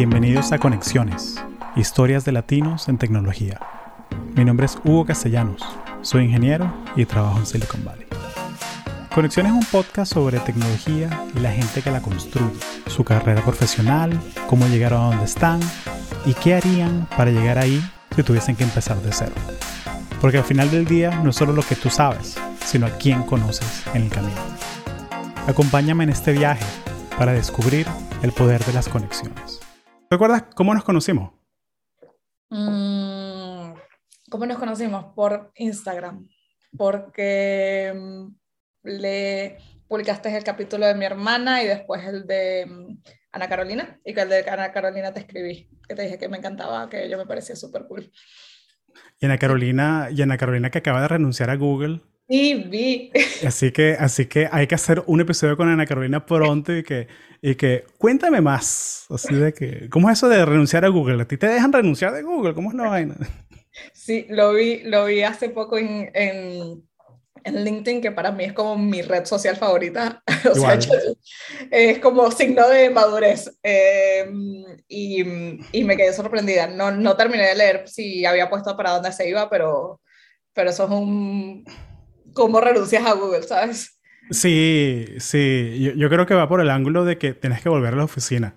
Bienvenidos a Conexiones, historias de latinos en tecnología. Mi nombre es Hugo Castellanos, soy ingeniero y trabajo en Silicon Valley. Conexiones es un podcast sobre tecnología y la gente que la construye, su carrera profesional, cómo llegaron a donde están y qué harían para llegar ahí si tuviesen que empezar de cero. Porque al final del día no es solo lo que tú sabes, sino a quién conoces en el camino. Acompáñame en este viaje para descubrir el poder de las conexiones. ¿Recuerdas cómo nos conocimos? Mm, ¿Cómo nos conocimos? Por Instagram. Porque mm, le publicaste el capítulo de mi hermana y después el de mm, Ana Carolina. Y que el de Ana Carolina te escribí, que te dije que me encantaba, que yo me parecía súper cool. Y Ana Carolina, y Ana Carolina que acaba de renunciar a Google Sí, vi. Así que, así que hay que hacer un episodio con Ana Carolina pronto y que, y que cuéntame más. Así de que, ¿cómo es eso de renunciar a Google? ¿A ti te dejan renunciar de Google? ¿Cómo es la vaina? Sí, lo vi, lo vi hace poco en, en, en LinkedIn, que para mí es como mi red social favorita. o sea, es como signo de madurez. Eh, y, y, me quedé sorprendida. No, no terminé de leer si había puesto para dónde se iba, pero, pero eso es un cómo renuncias a Google, ¿sabes? Sí, sí. Yo, creo que va por el ángulo de que tienes que volver a la oficina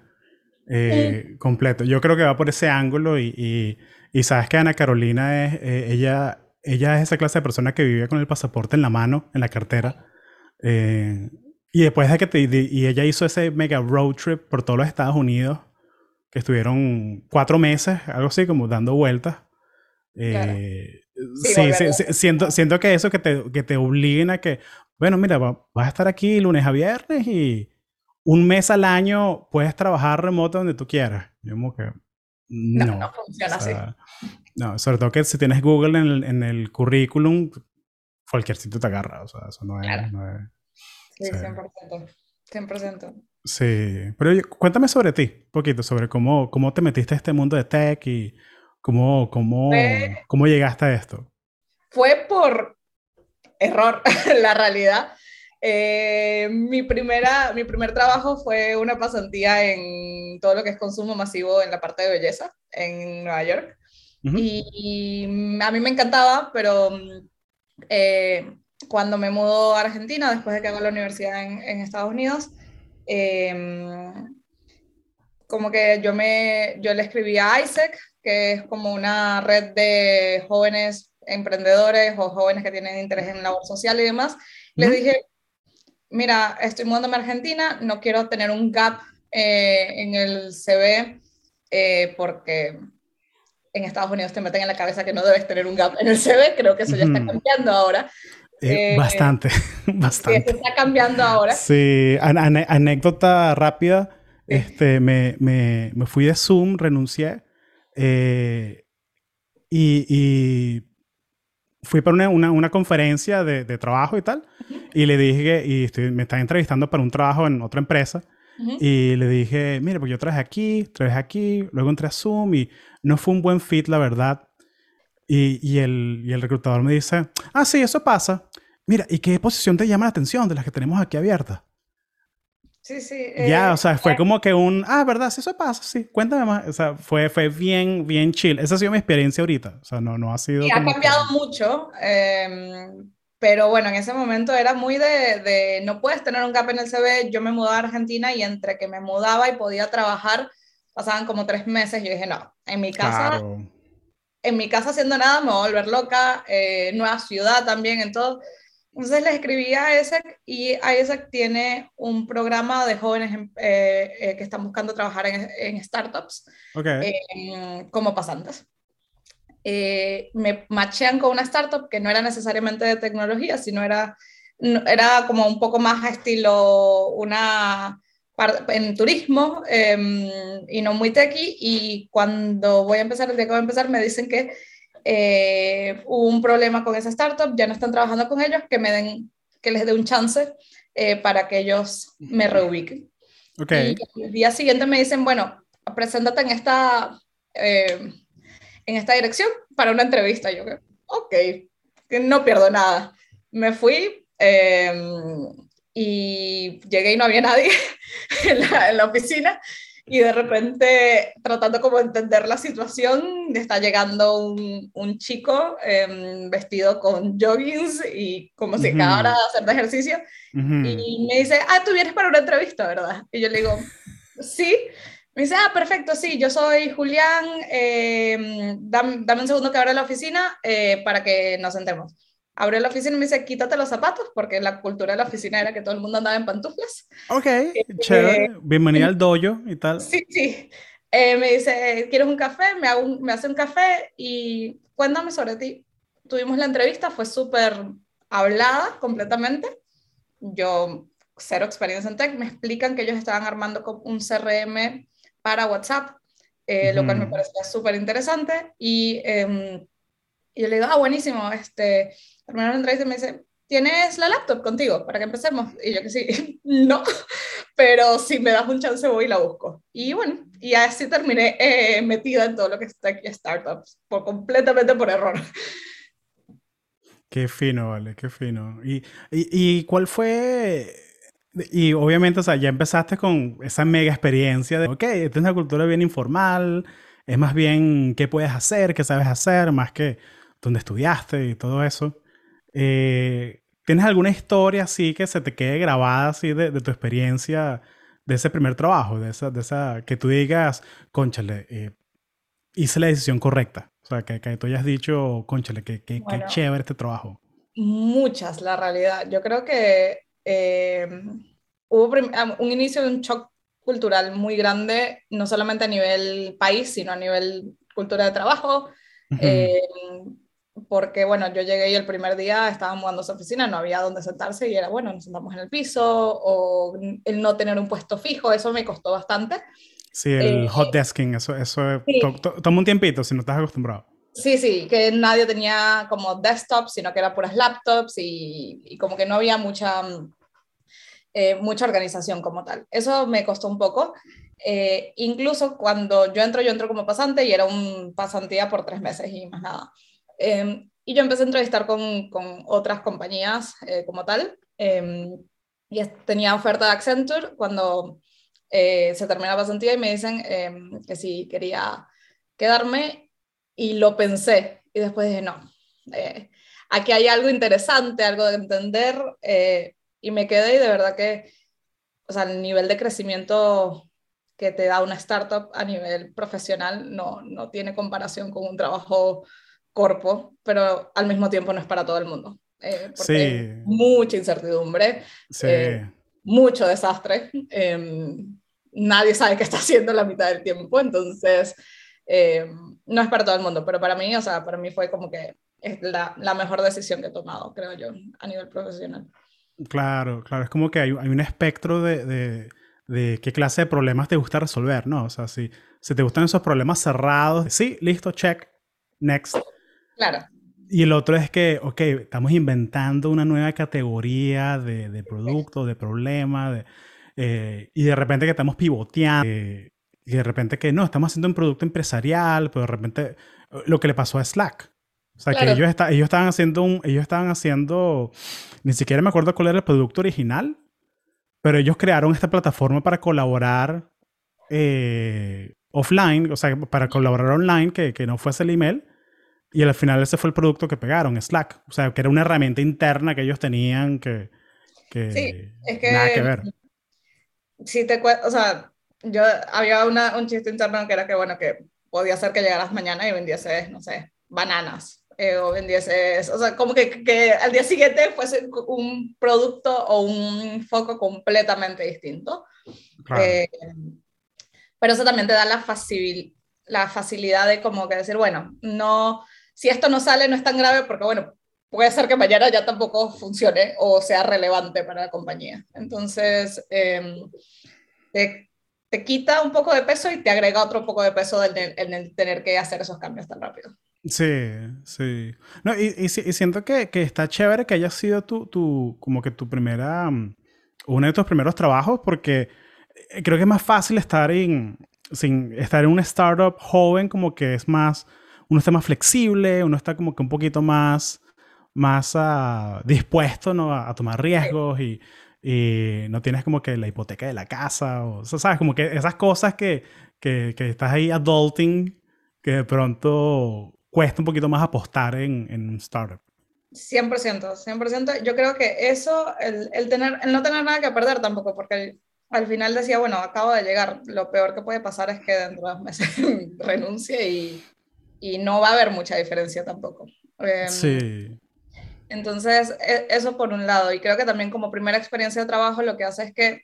eh, completo. Yo creo que va por ese ángulo y, y, sabes que Ana Carolina es, eh, ella, ella es esa clase de persona que vivía con el pasaporte en la mano, en la cartera. Eh, y después de que te, y ella hizo ese mega road trip por todos los Estados Unidos, que estuvieron cuatro meses, algo así, como dando vueltas. Sí, siento, siento que eso que te, que te obliguen a que, bueno, mira, vas a estar aquí lunes a viernes y un mes al año puedes trabajar remoto donde tú quieras. Yo como que no, no, funciona así. No, sobre todo que si tienes Google en el, en el currículum, cualquier sitio te agarra, o sea, eso no es... sí, 100%, 100%. Sí, pero cuéntame sobre ti, un poquito, sobre cómo, cómo te metiste a este mundo de tech y ¿Cómo, cómo, cómo llegaste a esto? Fue por error, la realidad. Eh, mi, primera, mi primer trabajo fue una pasantía en todo lo que es consumo masivo en la parte de belleza en Nueva York. y, a mí me encantaba, pero eh, cuando me mudó a Argentina, después de que hago la universidad en, en Estados Unidos, eh, como que yo, me, yo le escribí a Isaac, que es como una red de jóvenes emprendedores o jóvenes que tienen interés en labor social y demás. Les dije, mira, estoy mudándome a Argentina, no quiero tener un gap eh, en el CV eh, porque en Estados Unidos te meten en la cabeza que no debes tener un gap en el CV, creo que eso ya está cambiando ahora. Eh, bastante, bastante. Sí, está cambiando ahora. Sí, anécdota rápida. Este, me, me, me, fui de Zoom, renuncié eh, y, fui para una, una, una conferencia de, de, trabajo y tal, y le dije, y estoy, me están entrevistando para un trabajo en otra empresa, y le dije, mire, pues yo trabajé aquí, trabajé aquí, luego entré a Zoom y no fue un buen fit, la verdad. Y, y, el, y el reclutador me dice, ah, sí, eso pasa. Mira, ¿y qué posición te llama la atención de las que tenemos aquí abiertas? Sí, sí. ya, o sea, fue como que un, ah, ¿verdad? Sí, eso pasa, sí. Cuéntame más. O sea, fue, fue bien, bien chill. Esa ha sido mi experiencia ahorita. O sea, no, no ha sido... Y ha cambiado mucho, em, pero bueno, en ese momento era muy de, de, no puedes tener un gap en el CV. Yo me mudaba a Argentina y entre que me mudaba y podía trabajar, pasaban como tres meses. Yo dije, no, en mi casa... En mi casa haciendo nada me voy a volver loca, eh, nueva ciudad también, en todo. Entonces le escribí a ISEC y ISEC tiene un programa de jóvenes eh, eh, que están buscando trabajar en, startups em, como pasantes. Eh, me machean con una startup que no era necesariamente de tecnología, sino era, era como un poco más estilo una en turismo em, y no muy techy y cuando voy a empezar, el día que voy a empezar, me dicen que eh, hubo un problema con esa startup, ya no están trabajando con ellos, que me den, que les dé un chance eh, para que ellos me reubiquen. Okay. Y el día siguiente me dicen, bueno, preséntate en esta, eh, en esta dirección para una entrevista. Yo, ok, que no pierdo nada. Me fui y llegué y no había nadie en la, en la oficina y de repente tratando como de entender la situación, está llegando un, un chico em, vestido con joggings y como si acabara de hacer de ejercicio y me dice, ah, tú vienes para una entrevista, ¿verdad? Y yo le digo, sí. Me dice, ah, perfecto, sí, yo soy Julián, em, dame, dame, un segundo que abra la oficina eh, para que nos sentemos. Abrió la oficina y me dice, quítate los zapatos, porque la cultura de la oficina era que todo el mundo andaba en pantuflas. Ok, eh, chévere. Bienvenida al dojo y tal. Sí, sí. Eh, me dice, ¿quieres un café? Me, hago me hace un café y cuéntame sobre ti. Tuvimos la entrevista, fue súper hablada completamente. Yo, cero experiencia en tech, me explican que ellos estaban armando un CRM para WhatsApp, eh, lo cual me parecía súper interesante. Y, eh, y yo le digo, ah, buenísimo, este, terminaron la entrevista y me dice, ¿tienes la laptop contigo para que empecemos? Y yo que sí, no, pero si me das un chance voy y la busco. Y bueno, y así terminé eh, metida en todo lo que está aquí startups, por, completamente por error. Qué fino, vale, qué fino. ¿Y, y, y cuál fue y obviamente, o sea, ya empezaste con esa mega experiencia de, ok, esta es una cultura bien informal, es más bien qué puedes hacer, qué sabes hacer, más que dónde estudiaste y todo eso. Eh, ¿Tienes alguna historia así que se te quede grabada así de, tu experiencia de ese primer trabajo, de esa, de esa que tú digas, conchale, eh, hice la decisión correcta? O sea, que, que tú hayas dicho, conchale, que, que, chévere este trabajo. Muchas, la realidad. Yo creo que eh, hubo un inicio de un shock cultural muy grande, no solamente a nivel país, sino a nivel cultura de trabajo. eh, porque bueno, yo llegué y el primer día estaba mudando su oficina, no había dónde sentarse y era bueno, nos sentamos en el piso o el no tener un puesto fijo, eso me costó bastante. Sí, el eh, hot desking, eso, eso toma un tiempito si no estás acostumbrado. Sí, sí, que nadie tenía como desktop, sino que eran puras laptops y, y como que no había mucha, eh, mucha organización como tal. Eso me costó un poco. Eh, incluso cuando yo entro, yo entro como pasante y era un pasantía por tres meses y más nada. Em, y yo empecé a entrevistar con, con otras compañías eh, como tal. Em, y tenía oferta de Accenture cuando se termina la pasantía y me dicen em, que si quería quedarme y lo pensé y después dije, no, eh, aquí hay algo interesante, algo de entender eh, y me quedé y de verdad que, o sea, el nivel de crecimiento que te da una startup a nivel profesional no, no tiene comparación con un trabajo corpo, pero al mismo tiempo no es para todo el mundo. Eh, porque sí. mucha incertidumbre, sí. mucho desastre. Em, nadie sabe qué está haciendo la mitad del tiempo, entonces eh, no es para todo el mundo, pero para mí, o sea, para mí fue como que es la, la mejor decisión que he tomado, creo yo, a nivel profesional. Claro, claro, es como que hay, hay un espectro de, de, de, qué clase de problemas te gusta resolver, ¿no? O sea, si, si te gustan esos problemas cerrados, sí, listo, check, next. Claro. Y el otro es que, ok, estamos inventando una nueva categoría de, de producto, de problema, de, eh, y de repente que estamos pivoteando. Eh, y de repente que no, estamos haciendo un producto empresarial, pero de repente lo que le pasó a Slack. O sea, que ellos, está, ellos estaban haciendo un, ellos estaban haciendo, ni siquiera me acuerdo cuál era el producto original, pero ellos crearon esta plataforma para colaborar eh, offline, o sea, para colaborar online, que, que no fuese el email. Y al final ese fue el producto que pegaron, Slack. O sea, que era una herramienta interna que ellos tenían que, que, sí, es que nada que ver. Si te, o sea, yo había una, un chiste interno que era que, bueno, que podía ser que llegaras mañana y vendiese, no sé, bananas. Eh, o vendiese, o sea, como que, que, al día siguiente fuese un producto o un foco completamente distinto. Eh, pero eso también te da la, facil, la facilidad de como que decir, bueno, no, si esto no sale no es tan grave porque, bueno, puede ser que mañana ya tampoco funcione o sea relevante para la compañía. Entonces, eh, te quita un poco de peso y te agrega otro poco de peso en el, tener que hacer esos cambios tan rápido. Sí, sí. No, y, y, siento que, que, está chévere que haya sido tu, tu, como que tu primera, mm, uno de tus primeros trabajos, porque eh, creo que es más fácil estar en, sin, estar en una startup joven, como que es más, uno está más flexible, uno está como que un poquito más, más uh, dispuesto ¿no? a, a, tomar riesgos y y no tienes como que la hipoteca de la casa, o, ¿sabes? Como que esas cosas que, que, que, estás ahí adulting, que de pronto cuesta un poquito más apostar en, en un startup. 100%, 100%. Yo creo que eso, el, el, tener, el no tener nada que perder tampoco, porque al final decía, bueno, acabo de llegar, lo peor que puede pasar es que dentro de dos meses renuncie y, y no va a haber mucha diferencia tampoco. Em, sí. Entonces, e, eso por un lado. Y creo que también como primera experiencia de trabajo lo que hace es que,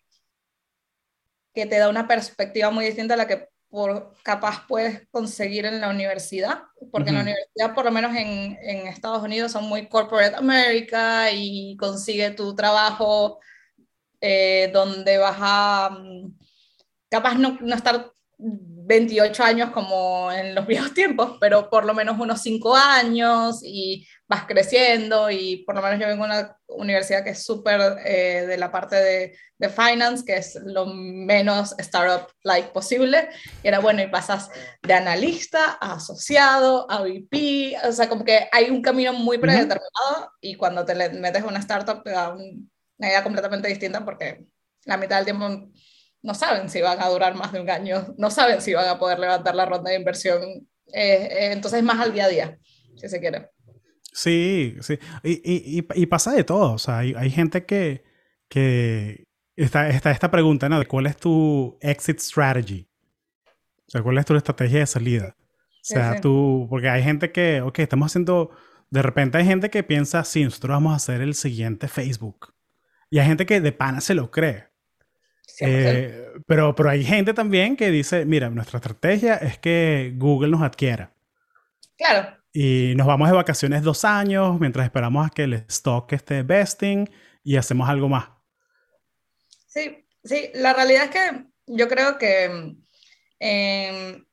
que te da una perspectiva muy distinta a la que por capaz puedes conseguir en la universidad, porque en la universidad, por lo menos en, en, Estados Unidos, son muy corporate America y consigue tu trabajo eh, donde vas a mm, capaz no, no estar 28 años como en los viejos tiempos, pero por lo menos unos 5 años y vas creciendo y por lo menos yo vengo de una universidad que es súper eh, de la parte de, de, finance, que es lo menos startup-like posible. Y era bueno, y pasas de analista a asociado, a VP, o sea, como que hay un camino muy predeterminado y cuando te metes a una startup te da una idea completamente distinta porque la mitad del tiempo no saben si van a durar más de un año, no saben si van a poder levantar la ronda de inversión. Eh, eh, entonces, más al día a día, si se quiere. Sí, sí. Y, y, y, pasa de todo. O sea, hay, hay gente que, que está, está esta pregunta, ¿no? ¿Cuál es tu exit strategy? O sea, ¿cuál es tu estrategia de salida? O sea, tú, porque hay gente que, ok, estamos haciendo, de repente hay gente que piensa, sí, nosotros vamos a hacer el siguiente Facebook. Y hay gente que de pana se lo cree. Eh, pero, pero hay gente también que dice, mira, nuestra estrategia es que Google nos adquiera. Claro. Y nos vamos de vacaciones dos años mientras esperamos a que el stock esté vesting y hacemos algo más. Sí, sí, la realidad es que yo creo que em,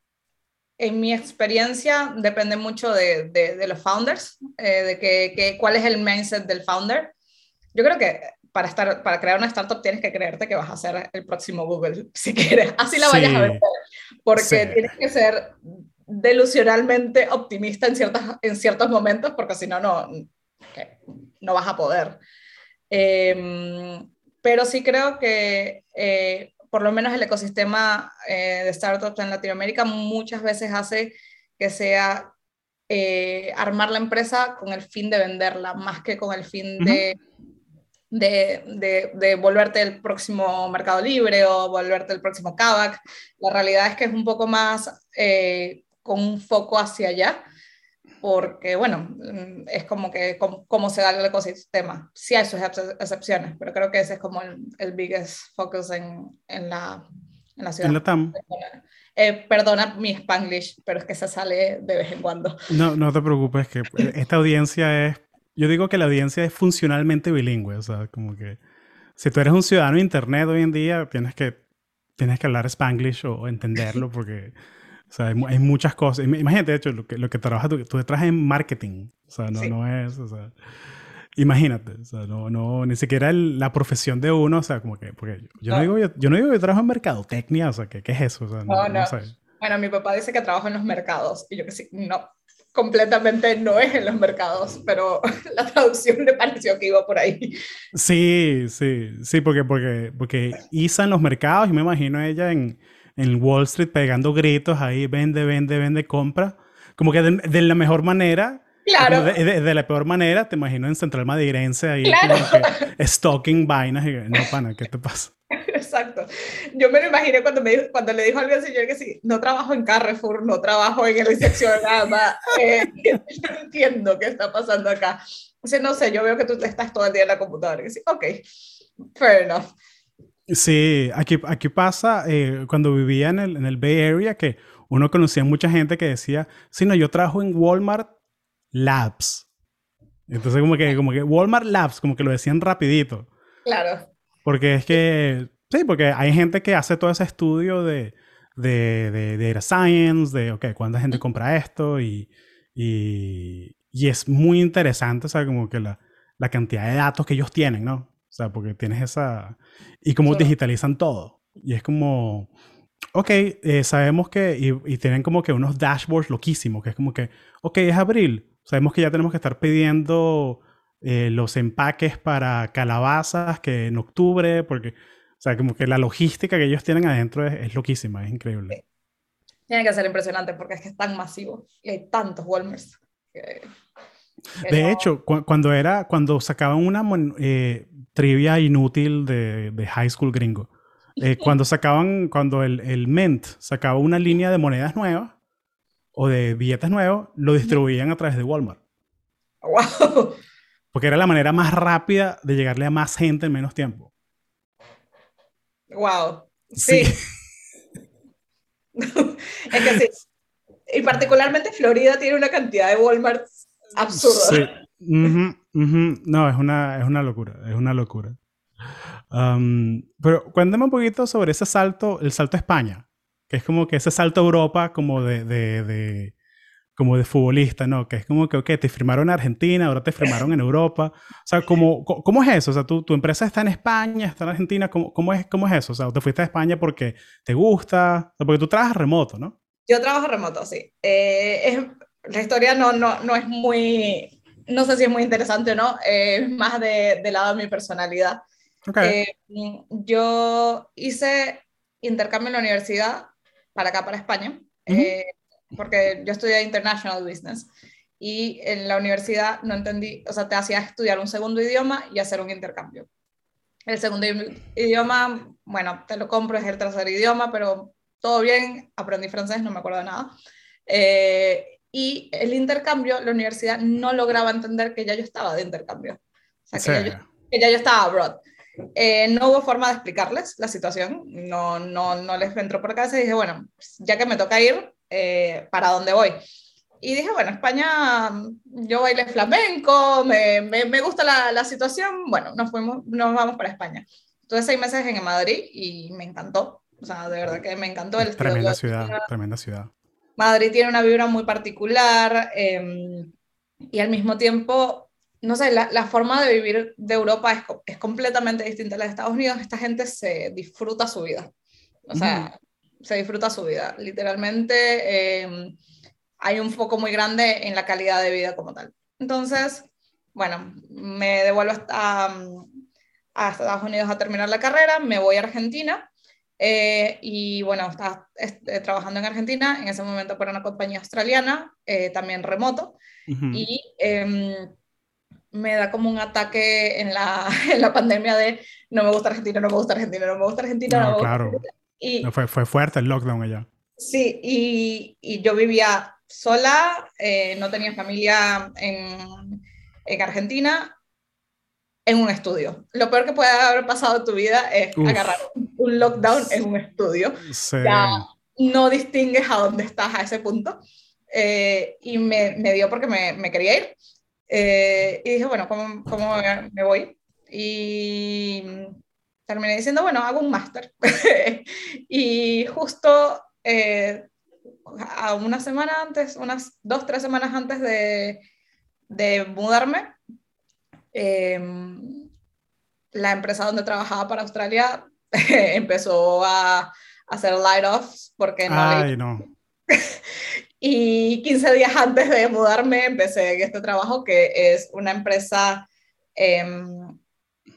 en mi experiencia depende mucho de, de, los founders, eh, de que, que, cuál es el mindset del founder. Yo creo que para, estar, para crear una startup tienes que creerte que vas a ser el próximo Google, si quieres. Así la vayas a ver. Porque tienes que ser delusionalmente optimista en, ciertas, en ciertos momentos, porque si no, no, no vas a poder. Em, pero sí creo que eh, por lo menos el ecosistema eh, de startups en Latinoamérica muchas veces hace que sea eh, armar la empresa con el fin de venderla, más que con el fin de de, de, volverte el próximo Mercado Libre o volverte el próximo Kavak. La realidad es que es un poco más eh, con un foco hacia allá, porque bueno, mm, es como que cómo se da el ecosistema. Sí hay sus excepciones, pero creo que ese es como el, el biggest focus en, en, la, en la ciudad. En la TAM. Eh, perdona mi spanglish, pero es que se sale de vez en cuando. No, no te preocupes, que esta audiencia es yo digo que la audiencia es funcionalmente bilingüe, o sea, como que si tú eres un ciudadano de internet hoy en día, tienes que, tienes que hablar spanglish o, entenderlo porque, o sea, hay, muchas cosas. Imagínate, de hecho, lo que, lo que trabajas tú, tú trabajas en marketing, o sea, no, no es, o sea, imagínate, o sea, no, no, ni siquiera la profesión de uno, o sea, como que, porque yo no, digo, yo, no digo que trabajo en mercadotecnia, o sea, ¿qué, qué es eso? O sea, no, no, Bueno, mi papá dice que trabajo en los mercados y yo que sí, no, completamente no es en los mercados, pero la traducción me pareció que iba por ahí. Sí, sí, sí, porque, porque, porque Isa en los mercados, y me imagino ella en, en Wall Street pegando gritos ahí, vende, vende, vende, compra, como que de, la mejor manera. Claro. De, la peor manera, te imagino en Central Madeirense ahí, claro. stalking vainas y no, pana, ¿qué te pasa? Exacto. Yo me lo imaginé cuando, me, cuando le dijo al señor que sí, no trabajo en Carrefour, no trabajo en el recepción nada eh, no entiendo qué está pasando acá. Dice, no sé, yo veo que tú estás todo el día en la computadora. Y dice, ok, fair enough. Sí, aquí, aquí pasa, eh, cuando vivía en el, en el Bay Area, que uno conocía mucha gente que decía, sí, no, yo trabajo en Walmart Labs. Entonces como que, como que Walmart Labs, como que lo decían rapidito. Claro. Porque es que, sí, porque hay gente que hace todo ese estudio de, de, de, data science, de, ok, cuánta gente compra esto y, y, y es muy interesante, o sea, como que la, la, cantidad de datos que ellos tienen, ¿no? O sea, porque tienes esa... Y cómo digitalizan todo. Y es como, ok, eh, sabemos que, y, y, tienen como que unos dashboards loquísimos, que es como que, ok, es abril, sabemos que ya tenemos que estar pidiendo eh, los empaques para calabazas que en octubre, porque, o sea, como que la logística que ellos tienen adentro es, loquísima, es increíble. Tiene que ser impresionante porque es que es tan masivo y hay tantos Walmarts. de hecho, cuando era, cuando sacaban una eh, trivia inútil de, de, high school gringo, eh, cuando sacaban, cuando el, el Mint sacaba una línea de monedas nuevas o de billetes nuevos, lo distribuían a través de Walmart. ¡Wow! Porque era la manera más rápida de llegarle a más gente en menos tiempo. ¡Wow! Sí. es que sí. Y particularmente Florida tiene una cantidad de Walmart absurda. Sí. No, es una, es una locura, es una locura. Um, pero cuéntame un poquito sobre ese salto, el salto a España, que es como que ese salto a Europa como de, de, de como de futbolista, ¿no? Que es como que, ok, te firmaron en Argentina, ahora te firmaron en Europa. O sea, ¿cómo, cómo es eso? O sea, tu, tu empresa está en España, está en Argentina, ¿cómo, cómo, es, ¿cómo es eso? O sea, te fuiste a España porque te gusta, porque tú trabajas remoto, ¿no? Yo trabajo remoto, sí. Eh, es, la historia no, no, no es muy, no sé si es muy interesante o no, es más de, de lado de mi personalidad. Eh, yo hice intercambio en la universidad para acá, para España, eh, porque yo estudié International Business y en la universidad no entendí, o sea, te hacía estudiar un segundo idioma y hacer un intercambio. El segundo idioma, bueno, te lo compro, es el tercer idioma, pero todo bien, aprendí francés, no me acuerdo de nada. Eh, y el intercambio, la universidad no lograba entender que ya yo estaba de intercambio. O sea, que, ya yo, que ya yo estaba abroad. Eh, no hubo forma de explicarles la situación, no, no, no les entró por casa y dije, bueno, ya que me toca ir, eh, ¿para dónde voy? Y dije, bueno, España, yo bailé flamenco, me, me, gusta la, la, situación, bueno, nos, fuimos, nos vamos para España. Estuve seis meses en Madrid y me encantó, o sea, de verdad que me encantó el Tremenda ciudad, tremenda ciudad. Madrid tiene una vibra muy particular em, y al mismo tiempo no sé, la, la, forma de vivir de Europa es, es, completamente distinta a la de Estados Unidos. Esta gente se disfruta su vida. O sea, se disfruta su vida. Literalmente em, hay un foco muy grande en la calidad de vida como tal. Entonces, bueno, me devuelvo a, a Estados Unidos a terminar la carrera, me voy a Argentina. Eh, y bueno, estaba eh, trabajando en Argentina, en ese momento para una compañía australiana, eh, también remoto. Y em, me da como un ataque en la, en la pandemia de no me gusta Argentina, no me gusta Argentina, no me gusta Argentina. No, claro. Y, fue, fue fuerte el lockdown allá. Sí, y, y yo vivía sola, eh, no tenía familia en, en, Argentina, en un estudio. Lo peor que puede haber pasado en tu vida es agarrar un lockdown en un estudio. Sí. Ya no distingues a dónde estás a ese punto. Eh, y me, me, dio porque me, me quería ir. Eh, y dije, bueno, ¿cómo, ¿cómo, me voy? Y terminé diciendo, bueno, hago un máster. y justo eh, a una semana antes, unas dos, tres semanas antes de, de mudarme, em, la empresa donde trabajaba para Australia empezó a, hacer light-offs porque no, Ay, no. Y 15 días antes de mudarme empecé en este trabajo que es una empresa, em,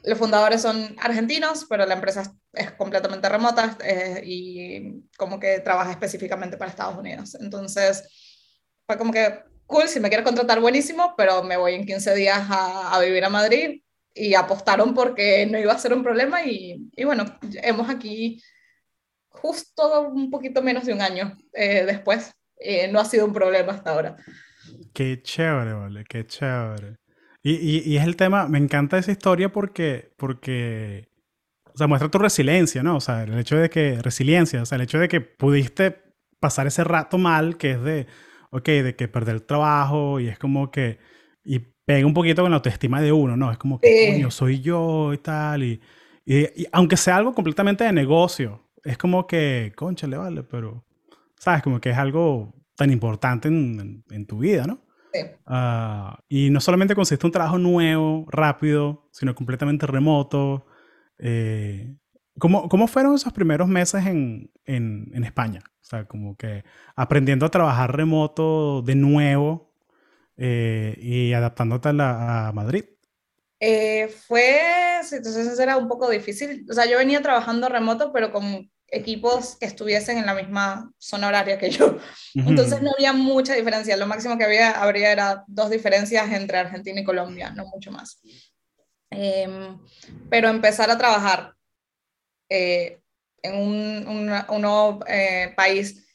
los fundadores son argentinos, pero la empresa es, completamente remota eh, y como que trabaja específicamente para Estados Unidos. Entonces, fue como que, cool, si me quieres contratar, buenísimo, pero me voy en 15 días a, a vivir a Madrid y apostaron porque no iba a ser un problema y, y bueno, hemos aquí justo un poquito menos de un año eh, después eh, no ha sido un problema hasta ahora. Qué chévere, vale, qué chévere. Y, y, y, es el tema, me encanta esa historia porque, porque, o sea, muestra tu resiliencia, ¿no? O sea, el hecho de que, resiliencia, o sea, el hecho de que pudiste pasar ese rato mal, que es de, ok, de que perder el trabajo y es como que, y pega un poquito con la autoestima de uno, ¿no? Es como que, coño, soy yo y tal, y, y, aunque sea algo completamente de negocio, es como que, concha, le vale, pero ¿sabes? Como que es algo tan importante en, en, tu vida, ¿no? Sí. Uh, y no solamente consiste un trabajo nuevo, rápido, sino completamente remoto. Eh, ¿cómo, ¿Cómo fueron esos primeros meses en, en, en, España? O sea, como que aprendiendo a trabajar remoto de nuevo eh, y adaptándote a, la, a Madrid. Eh, fue, si te soy sincera, un poco difícil. O sea, yo venía trabajando remoto, pero con equipos que estuviesen en la misma zona horaria que yo. Entonces no había mucha diferencia. Lo máximo que había, habría era dos diferencias entre Argentina y Colombia, no mucho más. Em, pero empezar a trabajar eh, en un, nuevo eh, país,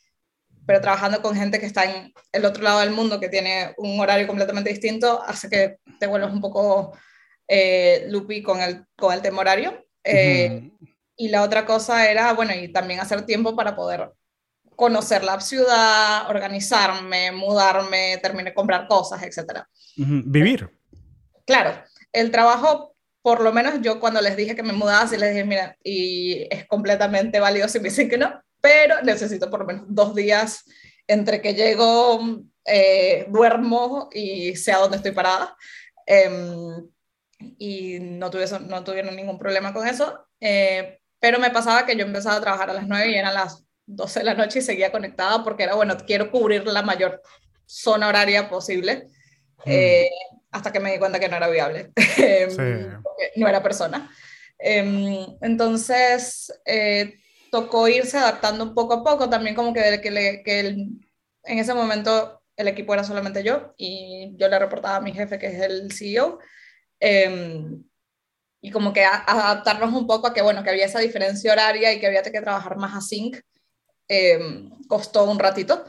pero trabajando con gente que está en el otro lado del mundo, que tiene un horario completamente distinto, hace que te vuelvas un poco eh, loopy con el, con el tema horario. Eh, y la otra cosa era, bueno, y también hacer tiempo para poder conocer la ciudad, organizarme, mudarme, terminar de comprar cosas, etc. Vivir. Claro, el trabajo, por lo menos yo cuando les dije que me mudaba, sí les dije, mira, y es completamente válido si me dicen que no, pero necesito por lo menos dos días entre que llego, eh, duermo y sé a dónde estoy parada. Em, y no, no tuvieron ningún problema con eso. Eh, pero me pasaba que yo empezaba a trabajar a las 9 y eran las 12 de la noche y seguía conectada porque era, bueno, quiero cubrir la mayor zona horaria posible, mm. eh, hasta que me di cuenta que no era viable, em, no era persona. Em, entonces, eh, tocó irse adaptando poco a poco, también como que, que, que en ese momento el equipo era solamente yo y yo le reportaba a mi jefe, que es el CEO. Em, y como que adaptarnos un poco a que, bueno, que había esa diferencia horaria y que había que trabajar más async, eh, costó un ratito.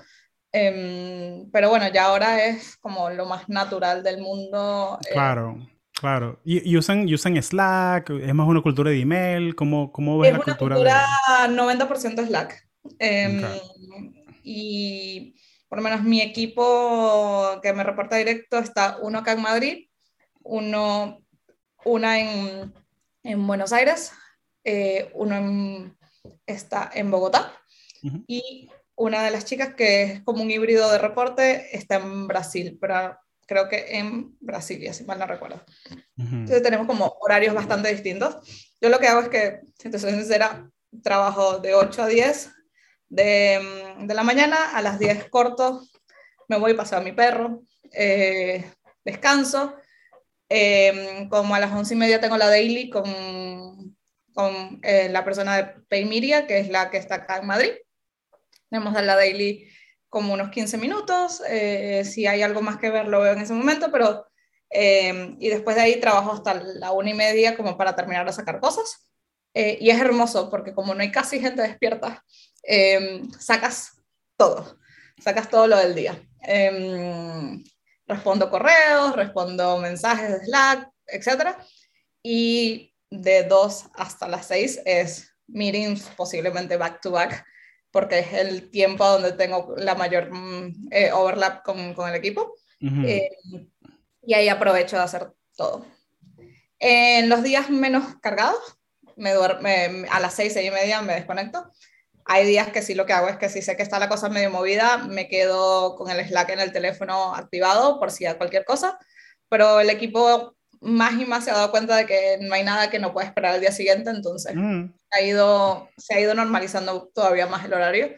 Em, pero bueno, ya ahora es como lo más natural del mundo. Eh. Claro, claro. ¿Y, usan, usan Slack? ¿Es más una cultura de email? ¿Cómo, cómo ves la cultura? cultura 90% Slack. Em, y por lo menos mi equipo que me reporta directo está uno acá en Madrid, uno una en, en Buenos Aires, eh, uno está en Bogotá y una de las chicas que es como un híbrido de reporte está en Brasil, pero creo que en Brasilia, si mal no recuerdo. Entonces tenemos como horarios bastante distintos. Yo lo que hago es que, si te soy sincera, trabajo de 8 a 10 de, de la mañana, a las 10 corto, me voy a pasar a mi perro, eh, descanso, Em, como a las once y media tengo la daily con, con eh, la persona de Paymedia, que es la que está acá en Madrid. Tenemos la daily como unos 15 minutos. Eh, si hay algo más que ver, lo veo en ese momento, pero. Em, y después de ahí trabajo hasta la una y media como para terminar de sacar cosas. Eh, y es hermoso porque como no hay casi gente despierta, em, sacas todo, sacas todo lo del día respondo correos, respondo mensajes de Slack, etc. Y de 2 hasta las 6 es meetings posiblemente back to back, porque es el tiempo donde tengo la mayor mm, eh, overlap con, con, el equipo. Eh, y ahí aprovecho de hacer todo. En los días menos cargados, me duerme, a las 6, 6 y media me desconecto hay días que sí lo que hago es que si sé que está la cosa medio movida, me quedo con el Slack en el teléfono activado por si hay cualquier cosa, pero el equipo más y más se ha dado cuenta de que no hay nada que no pueda esperar al día siguiente, entonces mm. ha ido, se ha ido normalizando todavía más el horario.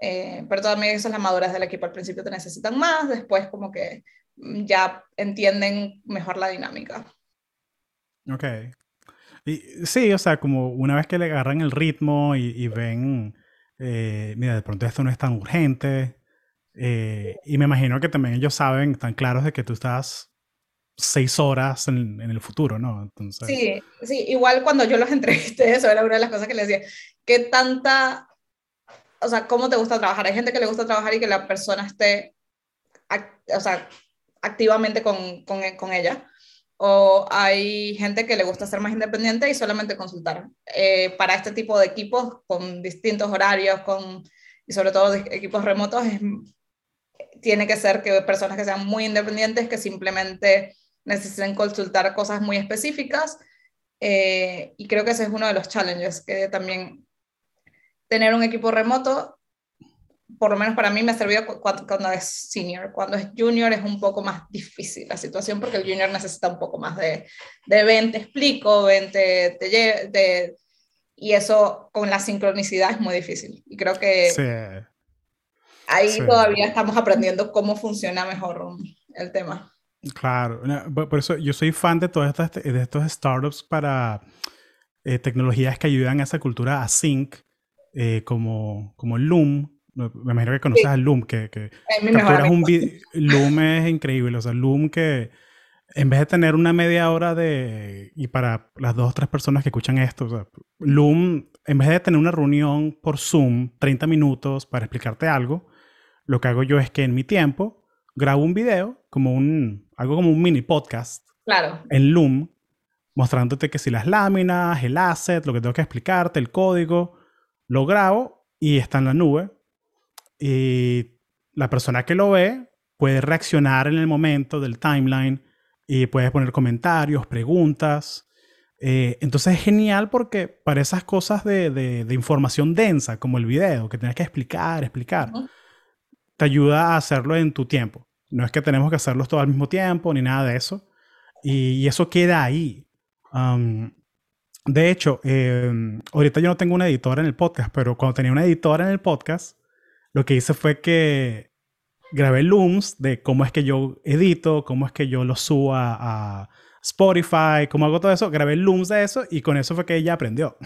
Eh, pero también eso es la madurez del equipo. Al principio te necesitan más, después como que ya entienden mejor la dinámica. Ok, y, sí, o sea, como una vez que le agarran el ritmo y, ven, eh, mira, de pronto esto no es tan urgente. Eh, y me imagino que también ellos saben, están claros de que tú estás seis horas en, el futuro, ¿no? Entonces... Sí, sí, igual cuando yo los entrevisté, eso era una de las cosas que les decía, ¿qué tanta, o sea, cómo te gusta trabajar? Hay gente que le gusta trabajar y que la persona esté, o sea, activamente con, con ella o hay gente que le gusta ser más independiente y solamente consultar. Eh, para este tipo de equipos con distintos horarios con, y sobre todo equipos remotos, tiene que ser que personas que sean muy independientes, que simplemente necesiten consultar cosas muy específicas. Eh, y creo que ese es uno de los challenges, que también tener un equipo remoto por lo menos para mí me ha servido cuando, es senior. Cuando es junior es un poco más difícil la situación porque el junior necesita un poco más de, de ven, te explico, ven, te, te, y eso con la sincronicidad es muy difícil. Y creo que ahí todavía estamos aprendiendo cómo funciona mejor el tema. Claro, por eso yo soy fan de todos estos, de estos startups para eh, tecnologías que ayudan a esa cultura async, eh, como, como Loom. Me imagino que conoces a Loom, que, que capturas un Loom es increíble, o sea, Loom que en vez de tener una media hora de, y para las dos o tres personas que escuchan esto, o sea, Loom, en vez de tener una reunión por Zoom, 30 minutos para explicarte algo, lo que hago yo es que en mi tiempo grabo un video, como un, algo como un mini podcast, claro. en Loom, mostrándote que si las láminas, el asset, lo que tengo que explicarte, el código, lo grabo y está en la nube. Y la persona que lo ve puede reaccionar en el momento del timeline y puede poner comentarios, preguntas. Eh, entonces es genial porque para esas cosas de, de, información densa, como el video, que tienes que explicar, explicar, te ayuda a hacerlo en tu tiempo. No es que tenemos que hacerlo todo al mismo tiempo ni nada de eso. Y, eso queda ahí. de hecho, em, ahorita yo no tengo una editora en el podcast, pero cuando tenía una editora en el podcast, lo que hice fue que grabé looms de cómo es que yo edito, cómo es que yo lo subo a, Spotify, cómo hago todo eso. Grabé looms de eso y con eso fue que ella aprendió.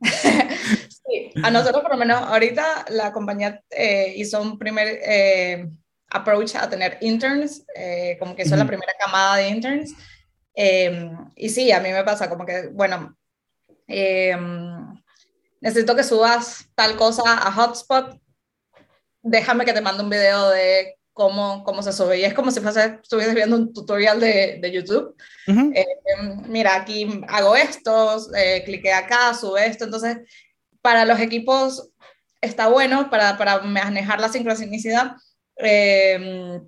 sí, a nosotros por lo menos ahorita la compañía eh, hizo un primer eh, approach a tener interns, eh, como que hizo la primera camada de interns. Em, y sí, a mí me pasa como que, bueno, em, necesito que subas tal cosa a Hotspot, déjame que te mande un video de cómo, cómo se sube. Y es como si fuese, estuvieras viendo un tutorial de, de YouTube. Eh, mira, aquí hago esto, eh, clique acá, sube esto. Entonces, para los equipos está bueno para, para manejar la sincronicidad. Em,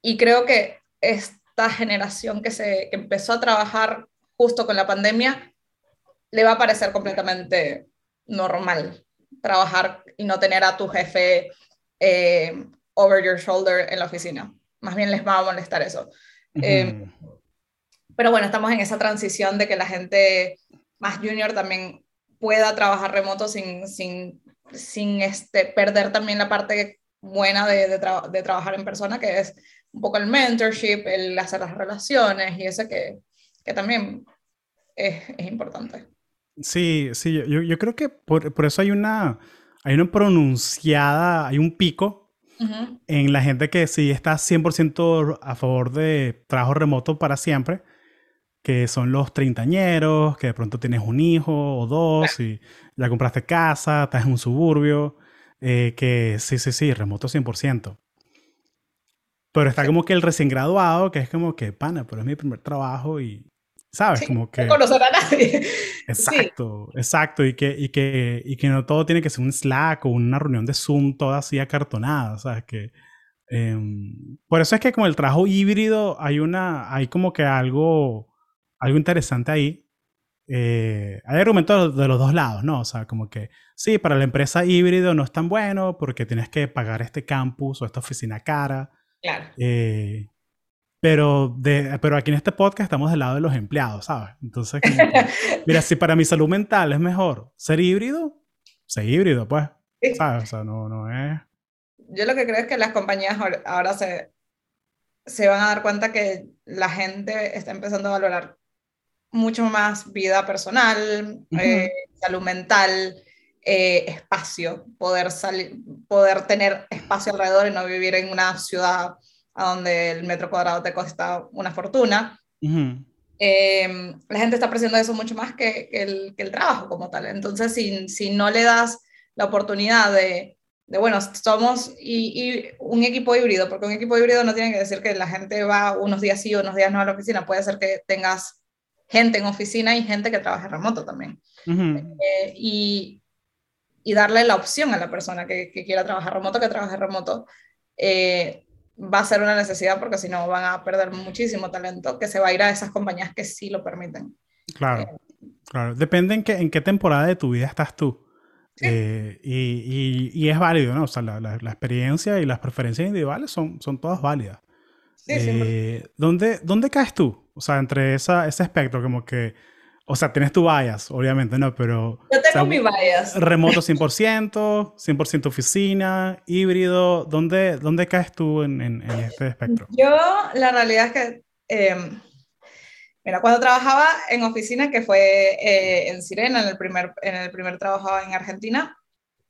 y creo que esta generación que, se, que empezó a trabajar justo con la pandemia le va a parecer completamente normal trabajar y no tener a tu jefe eh, over your shoulder en la oficina. Más bien les va a molestar eso. Eh, pero bueno, estamos en esa transición de que la gente más junior también pueda trabajar remoto sin, sin, sin este, perder también la parte buena de, de, trabajar en persona, que es un poco el mentorship, el hacer las relaciones y eso que, que también es, es importante. Sí, sí, yo, yo creo que por, por, eso hay una, hay una pronunciada, hay un pico en la gente que sí está 100% a favor de trabajo remoto para siempre, que son los treintañeros, que de pronto tienes un hijo o dos y ya compraste casa, estás en un suburbio, eh, que sí, sí, sí, remoto 100%. Pero está como que el recién graduado, que es como que, pana, pero es mi primer trabajo y ¿Sabes? como que... No conocer a nadie. Exacto, exacto. Y que, y, que, y que no todo tiene que ser un Slack o una reunión de Zoom toda así acartonada, ¿sabes? Que, em, por eso es que con el trabajo híbrido hay una, hay como que algo, algo interesante ahí. Eh, hay argumentos de los dos lados, ¿no? O sea, como que sí, para la empresa híbrido no es tan bueno porque tienes que pagar este campus o esta oficina cara. Claro. Eh, pero, de, pero aquí en este podcast estamos del lado de los empleados, ¿sabes? Entonces, mira, si para mi salud mental es mejor ser híbrido, ser híbrido, pues. ¿Sabes? O sea, no, no es. Yo lo que creo es que las compañías ahora se, se van a dar cuenta que la gente está empezando a valorar mucho más vida personal, eh, salud mental, eh, espacio, poder, salir, poder tener espacio alrededor y no vivir en una ciudad a donde el metro cuadrado te cuesta una fortuna. Em, la gente está apreciando eso mucho más que, que, el, que el, trabajo como tal. Entonces, si, si, no le das la oportunidad de, de bueno, somos y, y, un equipo híbrido, porque un equipo híbrido no tiene que decir que la gente va unos días sí, unos días no a la oficina, puede ser que tengas gente en oficina y gente que trabaje remoto también. Eh, y, y, darle la opción a la persona que, que quiera trabajar remoto, que trabaje remoto. Eh, va a ser una necesidad porque si no van a perder muchísimo talento que se va a ir a esas compañías que sí lo permiten. Claro, eh, claro. Depende en qué, en qué temporada de tu vida estás tú. Eh, y, y, y, es válido, ¿no? O sea, la, la, experiencia y las preferencias individuales son, son todas válidas. Sí, eh, ¿dónde, ¿Dónde caes tú? O sea, entre esa, ese espectro, como que o sea, tienes tu bias, obviamente, ¿no? Pero... Yo tengo mi bias. Remoto 100%, 100% oficina, híbrido. ¿Dónde, dónde caes tú en, en, este espectro? Yo, la realidad es que... Em, mira, cuando trabajaba en oficina, que fue eh, en Sirena, en el, primer, en el primer trabajo en Argentina,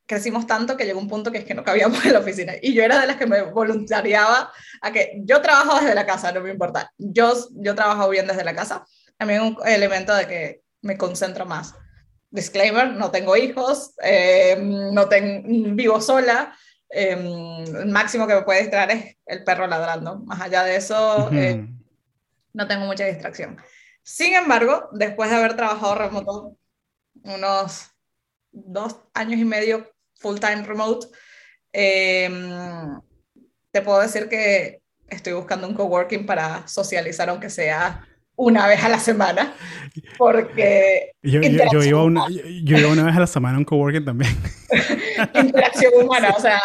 crecimos tanto que llegó un punto que es que no cabíamos en la oficina. Y yo era de las que me voluntariaba a que yo trabajo desde la casa, no me importa. Yo, yo trabajo bien desde la casa también un elemento de que me concentro más. Disclaimer, no tengo hijos, eh, no tengo, vivo sola, eh, el máximo que me puede distraer es el perro ladrando. Más allá de eso, eh, no tengo mucha distracción. Sin embargo, después de haber trabajado remoto unos dos años y medio full time remote, te puedo decir que estoy buscando un coworking para socializar, aunque sea una vez a la semana, porque... Yo, yo, iba una, yo, una, vez a la semana a un coworking también. interacción humana, o sea,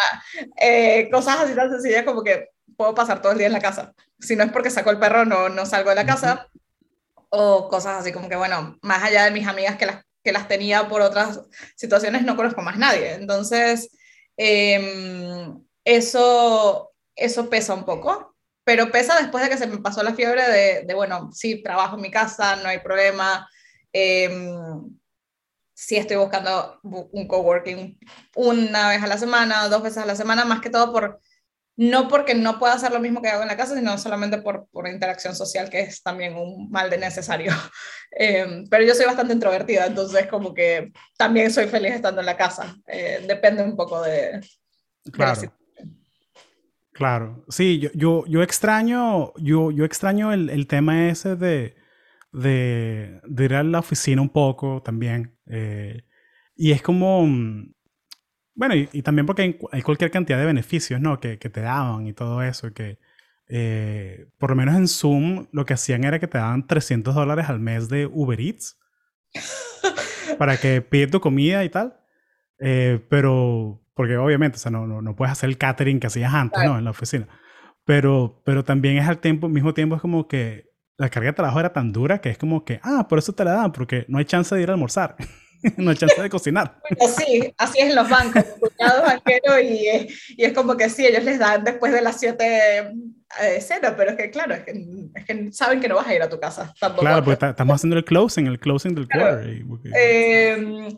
eh, cosas así tan sencillas como que puedo pasar todo el día en la casa. Si no es porque saco el perro, no, no salgo de la casa. O cosas así como que, bueno, más allá de mis amigas que las, que las tenía por otras situaciones, no conozco más nadie. Entonces, em, eso, eso pesa un poco pero pesa después de que se me pasó la fiebre de, bueno, sí, trabajo en mi casa, no hay problema, eh, sí estoy buscando un coworking una vez a la semana, dos veces a la semana, más que todo por, no porque no pueda hacer lo mismo que hago en la casa, sino solamente por, por interacción social, que es también un mal de necesario. Em, pero yo soy bastante introvertida, entonces como que también soy feliz estando en la casa. Eh, depende un poco de, claro. Claro, sí, yo, yo, yo extraño, yo, yo extraño el, el tema ese de, de, de, ir a la oficina un poco también. Eh, y es como, mm, bueno, y, también porque hay, cualquier cantidad de beneficios, ¿no? Que, que te daban y todo eso, que eh, por lo menos en Zoom lo que hacían era que te daban 300 dólares al mes de Uber Eats para que pides tu comida y tal. Eh, pero porque obviamente, o sea, no, no, no puedes hacer el catering que hacías antes, ¿no? En la oficina. Pero, pero también es al tiempo, mismo tiempo es como que la carga de trabajo era tan dura que es como que, ah, por eso te la dan, porque no hay chance de ir a almorzar. no hay chance de cocinar. Bueno, sí, así es en los bancos, cuñado banquero, y, y, es como que sí, ellos les dan después de las 7 eh, cena, pero es que claro, es que, es que, saben que no vas a ir a tu casa. Tampoco claro, porque estamos haciendo el closing, el closing del claro. quarter. Eh,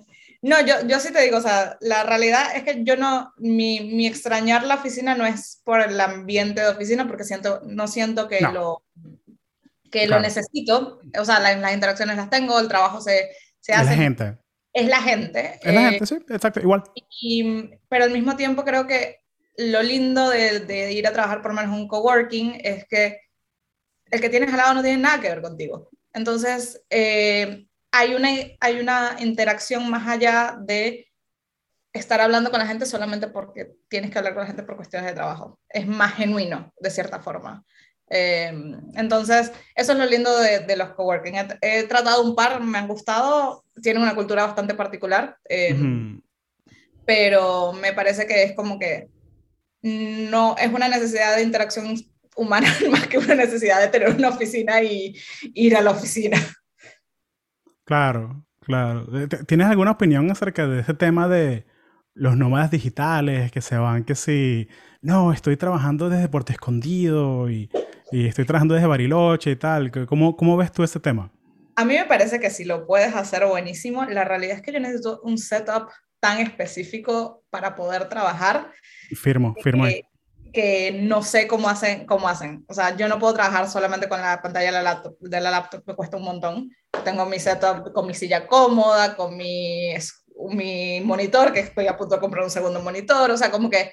no, yo, yo sí te digo, o sea, la realidad es que yo no, mi, mi extrañar la oficina no es por el ambiente de oficina, porque siento, no siento que lo que lo necesito, o sea, las, interacciones las tengo, el trabajo se, se hace. Es la gente. Es la gente. Es la gente, sí, exacto, igual. Y, pero al mismo tiempo creo que lo lindo de, de, ir a trabajar por menos un coworking es que el que tienes al lado no tiene nada que ver contigo. Entonces, eh, hay una, hay una interacción más allá de estar hablando con la gente solamente porque tienes que hablar con la gente por cuestiones de trabajo. Es más genuino, de cierta forma. Eh, entonces, eso es lo lindo de, de los coworking. He, he, tratado un par, me han gustado, tienen una cultura bastante particular, eh, pero me parece que es como que no es una necesidad de interacción humana más que una necesidad de tener una oficina y ir a la oficina. Claro, claro. ¿Tienes alguna opinión acerca de ese tema de los nómadas digitales que se van que si, no, estoy trabajando desde Puerto Escondido y, y estoy trabajando desde Bariloche y tal? ¿Cómo, ¿Cómo ves tú este tema? A mí me parece que si lo puedes hacer buenísimo, la realidad es que yo necesito un setup tan específico para poder trabajar. Firmo, firmo. Que, que no sé cómo hacen, cómo hacen. O sea, yo no puedo trabajar solamente con la pantalla de la laptop, de la laptop me cuesta un montón. Tengo mi setup con mi silla cómoda, con mi, mi monitor, que estoy a punto de comprar un segundo monitor, o sea, como que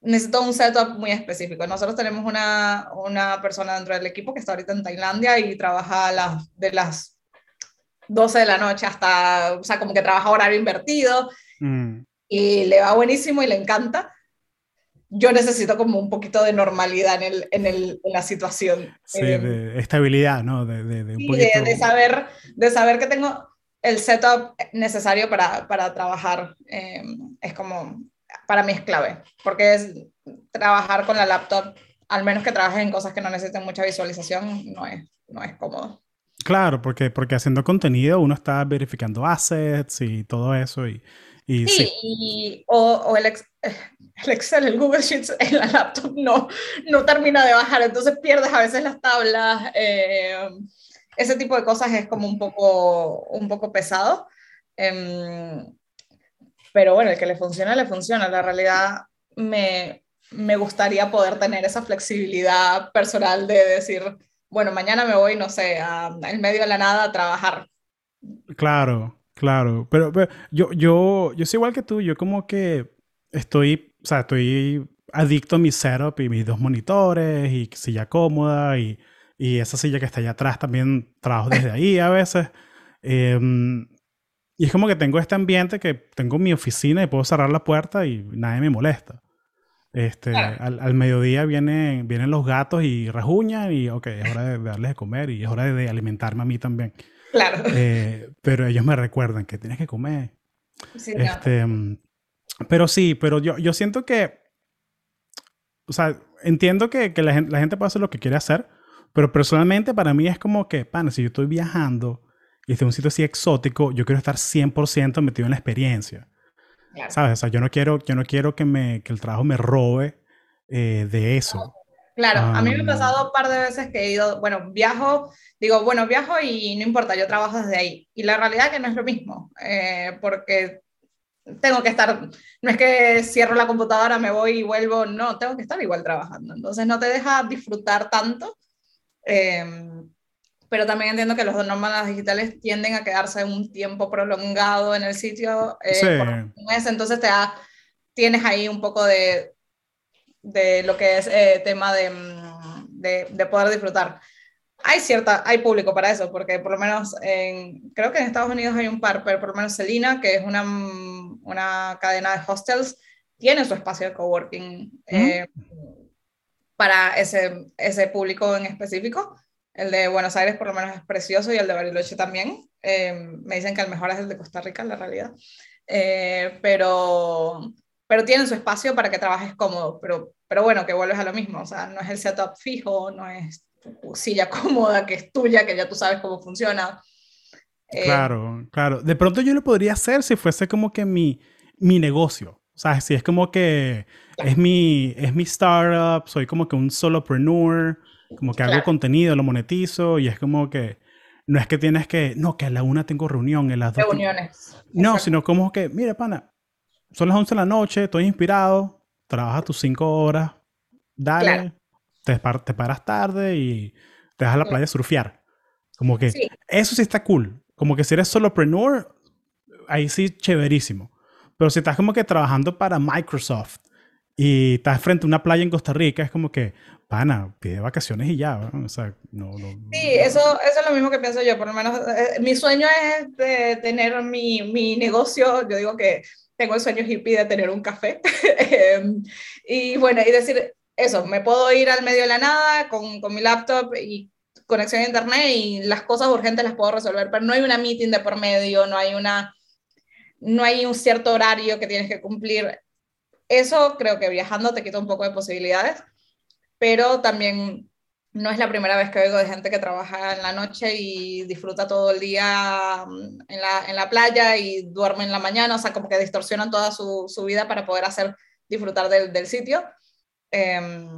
necesito un setup muy específico. Nosotros tenemos una, una persona dentro del equipo que está ahorita en Tailandia y trabaja las, de las 12 de la noche hasta, o sea, como que trabaja horario invertido mm. y le va buenísimo y le encanta yo necesito como un poquito de normalidad en, el, en, el, en la situación. Sí, eh, de estabilidad, ¿no? De, de, de, de, saber, de saber que tengo el setup necesario para, para trabajar. Eh, es como, para mí es clave, porque es trabajar con la laptop, al menos que trabajes en cosas que no necesiten mucha visualización, no es, no es cómodo. Claro, porque, porque haciendo contenido uno está verificando assets y todo eso. Y, y sí, Y, o, el, el, Excel, el Google Sheets en la laptop no, no termina de bajar, entonces pierdes a veces las tablas. Eh, ese tipo de cosas es como un poco, un poco pesado. Em, pero bueno, el que le funciona, le funciona. La realidad me, me gustaría poder tener esa flexibilidad personal de decir, bueno, mañana me voy, no sé, a, en medio de la nada a trabajar. Claro, claro. Pero, yo, yo, yo soy igual que tú. Yo como que estoy, o sea, estoy adicto a mi setup y mis dos monitores y silla cómoda y, y esa silla que está allá atrás también trabajo desde ahí a veces. Em, y es como que tengo este ambiente que tengo mi oficina y puedo cerrar la puerta y nadie me molesta. Este, al, mediodía vienen, vienen los gatos y rajuñan y, ok, es hora de, darles de comer y es hora de, alimentarme a mí también. Claro. Eh, pero ellos me recuerdan que tienes que comer. Sí, este, Pero sí, pero yo, yo siento que, o sea, entiendo que, que la, gente, la gente puede hacer lo que quiere hacer, pero personalmente para mí es como que, pana, si yo estoy viajando y estoy en un sitio así exótico, yo quiero estar 100% metido en la experiencia. ¿Sabes? O sea, yo no quiero, yo no quiero que, me, que el trabajo me robe eh, de eso. Claro, a mí me ha pasado un par de veces que he ido, bueno, viajo, digo, bueno, viajo y no importa, yo trabajo desde ahí. Y la realidad es que no es lo mismo, eh, porque tengo que estar, no es que cierro la computadora, me voy y vuelvo, no, tengo que estar igual trabajando. Entonces no te deja disfrutar tanto. Eh, pero también entiendo que los nómadas digitales tienden a quedarse un tiempo prolongado en el sitio eh, sí. por un mes, entonces te da, tienes ahí un poco de, de lo que es eh, tema de, mm, de, de, poder disfrutar. Hay cierta, hay público para eso, porque por lo menos en, creo que en Estados Unidos hay un par, pero por lo menos Celina, que es una, mm, una cadena de hostels, tiene su espacio de coworking eh, para ese, ese público en específico. El de Buenos Aires por lo menos es precioso y el de Bariloche también. Eh, me dicen que el mejor es el de Costa Rica, en la realidad. Eh, pero, pero tienen su espacio para que trabajes cómodo. Pero, pero bueno, que vuelves a lo mismo. O sea, no es el setup fijo, no es tu silla cómoda que es tuya, que ya tú sabes cómo funciona. Eh, claro, claro. De pronto yo lo podría hacer si fuese como que mi, mi negocio. O sea, si es como que es mi, es mi startup, soy como que un solopreneur como que hago contenido, lo monetizo y es como que no es que tienes que, no, que a la una tengo reunión, en las dos. Reuniones. No, sino como que, mira, pana, son las 11 de la noche, estoy inspirado, trabajas tus 5 horas, dale, te, te, paras tarde y te vas a la playa a surfear. Como que eso sí está cool. Como que si eres solopreneur, ahí sí, chéverísimo. Pero si estás como que trabajando para Microsoft y estás frente a una playa en Costa Rica, es como que, pana, pide vacaciones y ya, O sea, no, no, Sí, eso, eso es lo mismo que pienso yo, por lo menos eh, mi sueño es de tener mi, mi, negocio, yo digo que tengo el sueño hippie de tener un café, em, y bueno, y decir eso, me puedo ir al medio de la nada con, con mi laptop y conexión a internet y las cosas urgentes las puedo resolver, pero no hay una meeting de por medio, no hay una no hay un cierto horario que tienes que cumplir. Eso creo que viajando te quita un poco de posibilidades pero también no es la primera vez que oigo de gente que trabaja en la noche y disfruta todo el día mm, en la, en la playa y duerme en la mañana, o sea, como que distorsionan toda su, su vida para poder hacer disfrutar del, del sitio. Eh,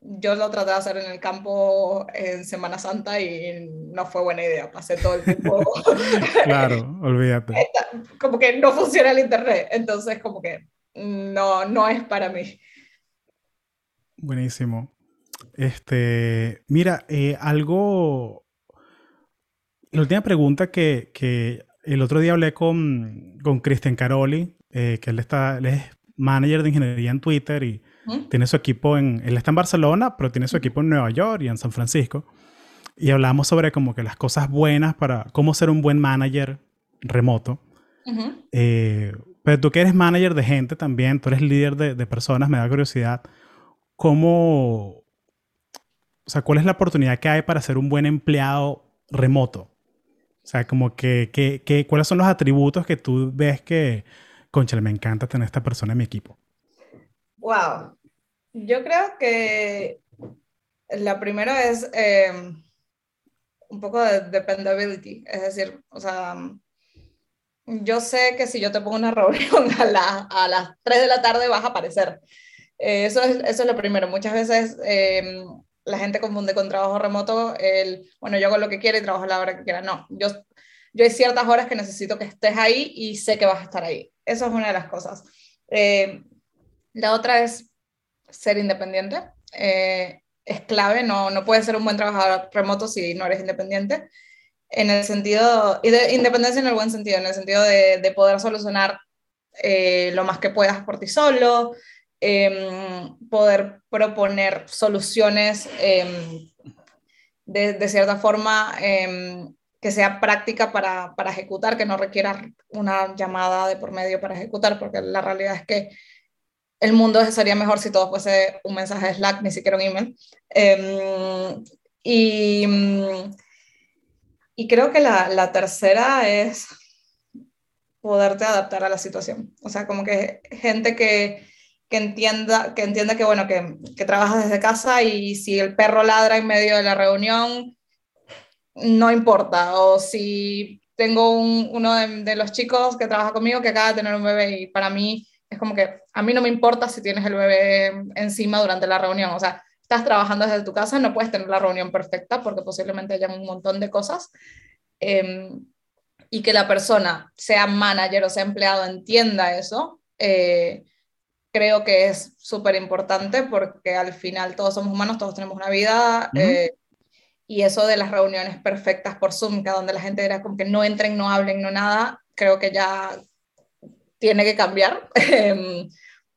yo lo traté de hacer en el campo en Semana Santa y no fue buena idea. Pasé todo el tiempo. claro, olvídate. Como que no funciona el internet, entonces, como que no, no es para mí. Buenísimo. Este, mira, eh, algo. La última pregunta que, que, el otro día hablé con, con Cristian Caroli, eh, que él, está, él es manager de ingeniería en Twitter y tiene su equipo en. Él está en Barcelona, pero tiene su equipo en Nueva York y en San Francisco. Y hablamos sobre como que las cosas buenas para cómo ser un buen manager remoto. Eh, pero tú que eres manager de gente también, tú eres líder de, de personas, me da curiosidad cómo, o sea, cuál es la oportunidad que hay para ser un buen empleado remoto. O sea, como que, que, que cuáles son los atributos que tú ves que, concha, me encanta tener esta persona en mi equipo. Wow. Yo creo que la primera es, em, un poco de dependability, es decir, o sea, yo sé que si yo te pongo una reunión a, a las 3 de la tarde vas a aparecer. Eh, eso, es, eso es lo primero. Muchas veces em, la gente confunde con trabajo remoto el, bueno, yo hago lo que quiero y trabajo a la hora que quiera. No, yo, yo hay ciertas horas que necesito que estés ahí y sé que vas a estar ahí. Eso es una de las cosas. Eh, la otra es ser independiente. Eh, es clave, no, no puedes ser un buen trabajador remoto si no eres independiente. En el sentido, y de independencia en el buen sentido, en el sentido de, de poder solucionar eh, lo más que puedas por ti solo, em, poder proponer soluciones em, de, cierta forma em, que sea práctica para, ejecutar, que no requiera una llamada de por medio para ejecutar, porque la realidad es que el mundo sería mejor si todo fuese un mensaje de Slack, ni siquiera un email. Eh, y, y, creo que la, la, tercera es poderte adaptar a la situación. O sea, como que gente que, que entienda, que entienda que, bueno, que, que trabajas desde casa y si el perro ladra en medio de la reunión, no importa. O si tengo un, uno de, de, los chicos que trabaja conmigo que acaba de tener un bebé y para mí es como que a mí no me importa si tienes el bebé encima durante la reunión, o sea, estás trabajando desde tu casa, no puedes tener la reunión perfecta porque posiblemente haya un montón de cosas. Eh, y que la persona, sea manager o sea empleado, entienda eso, eh, creo que es súper importante porque al final todos somos humanos, todos tenemos una vida. Uh -huh. eh, y eso de las reuniones perfectas por Zoom, que donde la gente dirá como que no entren, no hablen, no nada, creo que ya tiene que cambiar, em,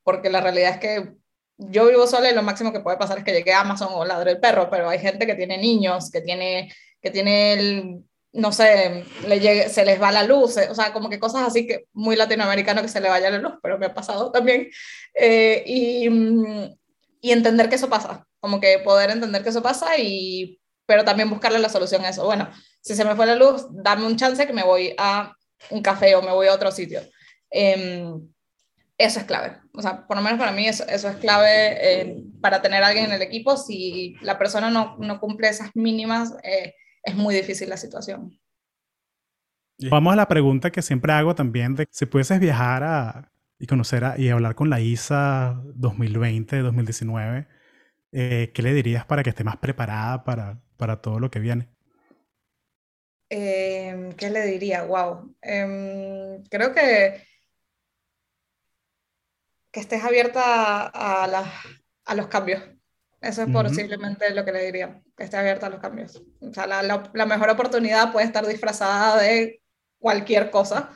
porque la realidad es que yo vivo sola y lo máximo que puede pasar es que llegue a Amazon o ladre el perro, pero hay gente que tiene niños, que tiene, que tiene el, no sé, le llegue, se les va la luz, eh, o sea, como que cosas así que muy latinoamericano que se le vaya la luz, pero me ha pasado también. Eh, y, y entender que eso pasa, como que poder entender que eso pasa y pero también buscarle la solución a eso. Bueno, si se me fue la luz, dame un chance que me voy a un café o me voy a otro sitio. Eh, eso es clave. O sea, por lo menos para mí eso, eso es clave eh, para tener alguien en el equipo. Si la persona no, no cumple esas mínimas, es muy difícil la situación. Vamos a la pregunta que siempre hago también de si pudieses viajar a, y conocer a, y hablar con la ISA 2020, 2019, eh, ¿qué le dirías para que esté más preparada para, para todo lo que viene? Eh, ¿Qué le diría? Wow. Eh, creo que que estés abierta a, la, a los cambios. Eso es uh -huh. lo que le diría, que esté abierta a los cambios. O sea, la, la, la mejor oportunidad puede estar disfrazada de cualquier cosa.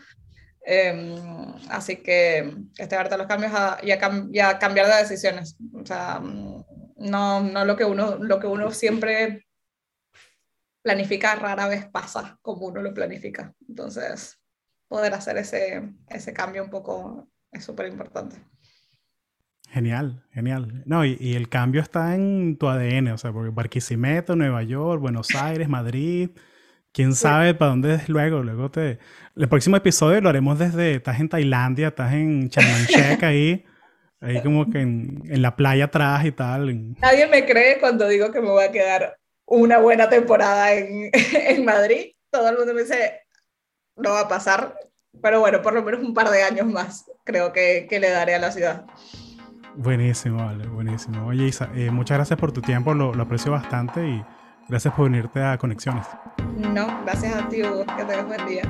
Eh, así que, que esté abierta a los cambios a, y, a, y, a, cambiar de decisiones. O sea, no, no lo, que uno, lo que uno siempre planifica rara vez pasa como uno lo planifica. Entonces, poder hacer ese, ese cambio un poco es súper importante. Genial, genial. No, y, y, el cambio está en tu ADN, o sea, porque Barquisimeto, Nueva York, Buenos Aires, Madrid, quién sabe para dónde es luego. Luego te. El próximo episodio lo haremos desde. Estás en Tailandia, estás en Chiang ahí. Ahí como que en, en, la playa atrás y tal. Nadie me cree cuando digo que me voy a quedar una buena temporada en, en Madrid. Todo el mundo me dice, no va a pasar. Pero bueno, por lo menos un par de años más creo que, que le daré a la ciudad. Buenísimo, vale, buenísimo. Oye, Isa, eh, muchas gracias por tu tiempo, lo, aprecio bastante y gracias por venirte a Conexiones. No, gracias a ti, Hugo, que tengas buen día.